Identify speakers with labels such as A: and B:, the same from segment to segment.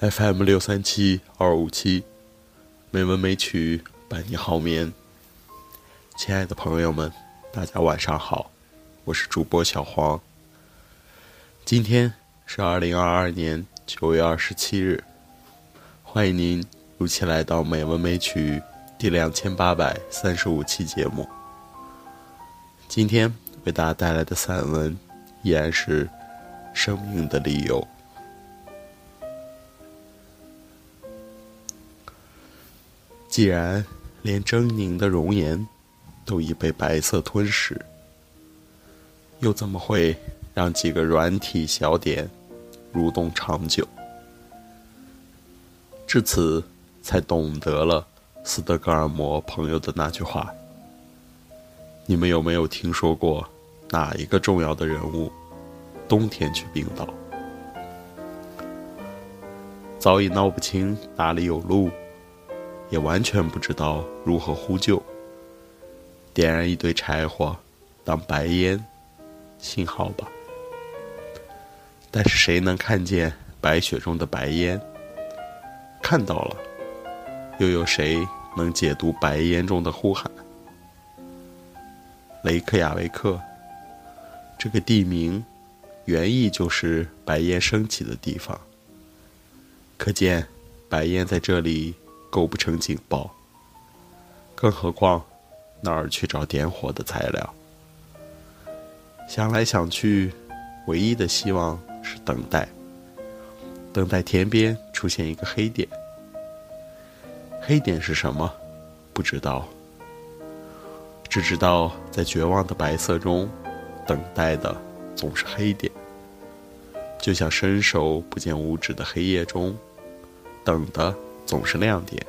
A: FM 六三七二五七，美文美曲伴你好眠。亲爱的朋友们，大家晚上好，我是主播小黄。今天是二零二二年九月二十七日，欢迎您如期来到《美文美曲》第两千八百三十五期节目。今天为大家带来的散文依然是《生命的理由》。既然连狰狞的容颜都已被白色吞噬，又怎么会让几个软体小点蠕动长久？至此，才懂得了斯德哥尔摩朋友的那句话：“你们有没有听说过哪一个重要的人物冬天去冰岛？早已闹不清哪里有路。”也完全不知道如何呼救。点燃一堆柴火，当白烟，信号吧。但是谁能看见白雪中的白烟？看到了，又有谁能解读白烟中的呼喊？雷克雅维克，这个地名，原意就是白烟升起的地方。可见，白烟在这里。构不成警报，更何况哪儿去找点火的材料？想来想去，唯一的希望是等待，等待田边出现一个黑点。黑点是什么？不知道，只知道在绝望的白色中，等待的总是黑点，就像伸手不见五指的黑夜中，等的。总是亮点，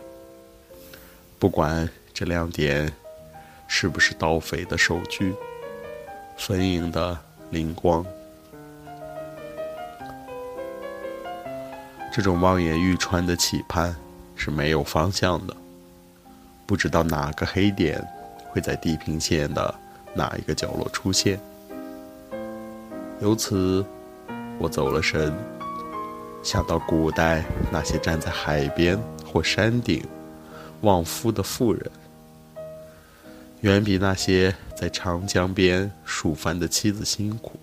A: 不管这亮点是不是盗匪的手锯，坟茔的灵光。这种望眼欲穿的期盼是没有方向的，不知道哪个黑点会在地平线的哪一个角落出现。由此，我走了神。想到古代那些站在海边或山顶望夫的妇人，远比那些在长江边数帆的妻子辛苦，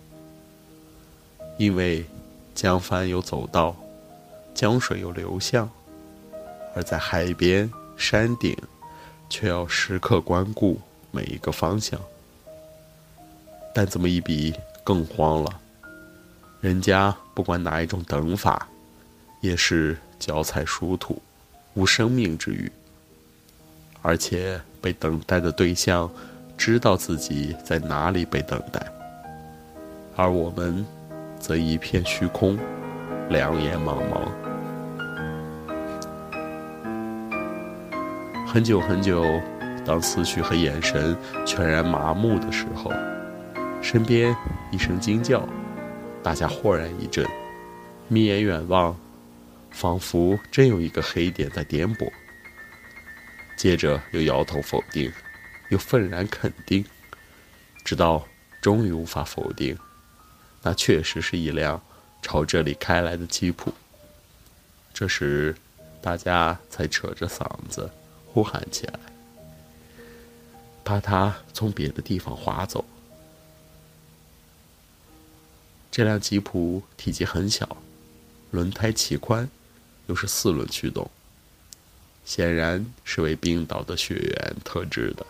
A: 因为江帆有走道，江水有流向，而在海边、山顶，却要时刻关顾每一个方向。但这么一比，更慌了。人家不管哪一种等法，也是脚踩殊途，无生命之欲。而且被等待的对象知道自己在哪里被等待，而我们则一片虚空，两眼茫茫。很久很久，当思绪和眼神全然麻木的时候，身边一声惊叫。大家豁然一震，眯眼远望，仿佛真有一个黑点在颠簸。接着又摇头否定，又愤然肯定，直到终于无法否定，那确实是一辆朝这里开来的吉普。这时，大家才扯着嗓子呼喊起来，怕他从别的地方划走。这辆吉普体积很小，轮胎齐宽，又是四轮驱动，显然是为冰岛的雪原特制的。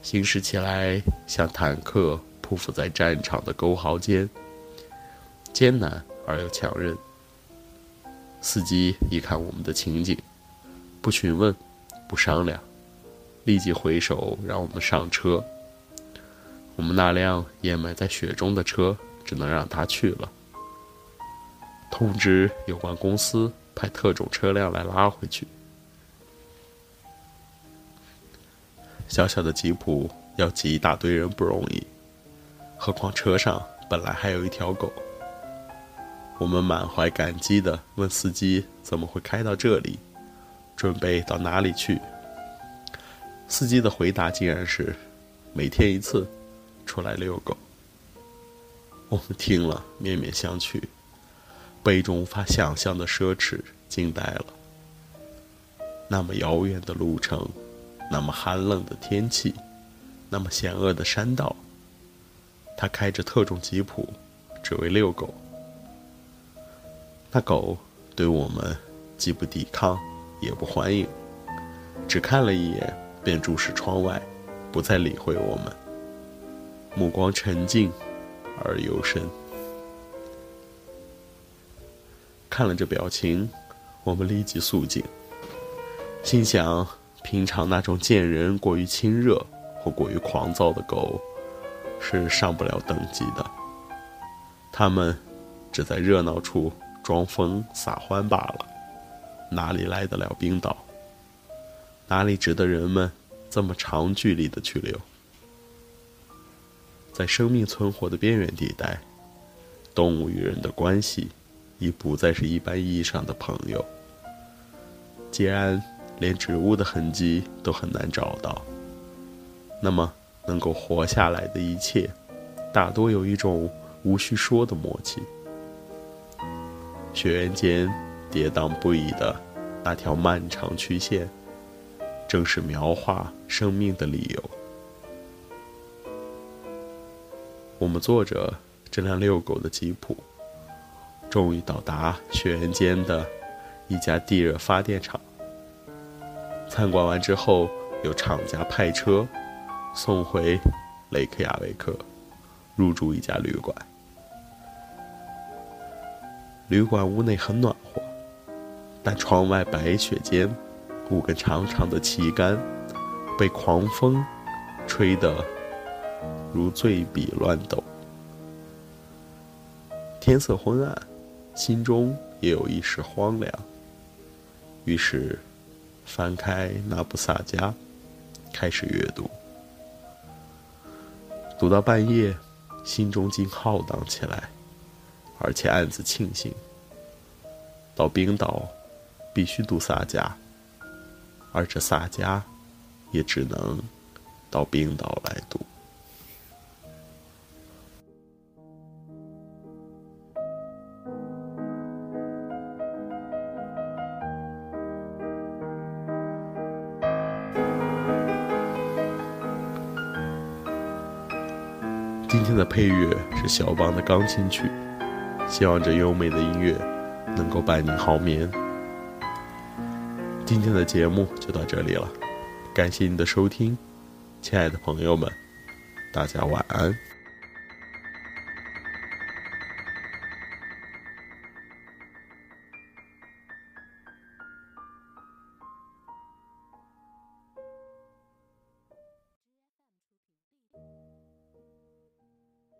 A: 行驶起来像坦克匍匐在战场的沟壕间，艰难而又强韧。司机一看我们的情景，不询问，不商量，立即挥手让我们上车。我们那辆掩埋在雪中的车只能让他去了。通知有关公司派特种车辆来拉回去。小小的吉普要挤一大堆人不容易，何况车上本来还有一条狗。我们满怀感激地问司机怎么会开到这里，准备到哪里去。司机的回答竟然是：每天一次。出来遛狗，我们听了面面相觑，被一种无法想象的奢侈惊呆了。那么遥远的路程，那么寒冷的天气，那么险恶的山道，他开着特种吉普，只为遛狗。那狗对我们既不抵抗，也不欢迎，只看了一眼，便注视窗外，不再理会我们，目光沉静而幽深。看了这表情，我们立即肃静。心想，平常那种见人过于亲热或过于狂躁的狗，是上不了等级的。它们只在热闹处装疯撒欢罢了，哪里来得了冰岛？哪里值得人们这么长距离的去留？在生命存活的边缘地带，动物与人的关系已不再是一般意义上的朋友。既然连植物的痕迹都很难找到，那么能够活下来的一切，大多有一种无需说的默契。雪原间跌宕不已的那条漫长曲线，正是描画生命的理由。我们坐着这辆遛狗的吉普，终于到达雪原间的一家地热发电厂。参观完之后，由厂家派车送回雷克雅维克，入住一家旅馆。旅馆屋内很暖和，但窗外白雪间，五根长长的旗杆被狂风吹得如醉笔乱抖。天色昏暗，心中也有一时荒凉。于是。翻开那部萨迦，开始阅读。读到半夜，心中竟浩荡起来，而且暗自庆幸：到冰岛必须读萨迦，而这萨迦也只能到冰岛来读。今天的配乐是肖邦的钢琴曲，希望这优美的音乐能够伴你好眠。今天的节目就到这里了，感谢你的收听，亲爱的朋友们，大家晚安。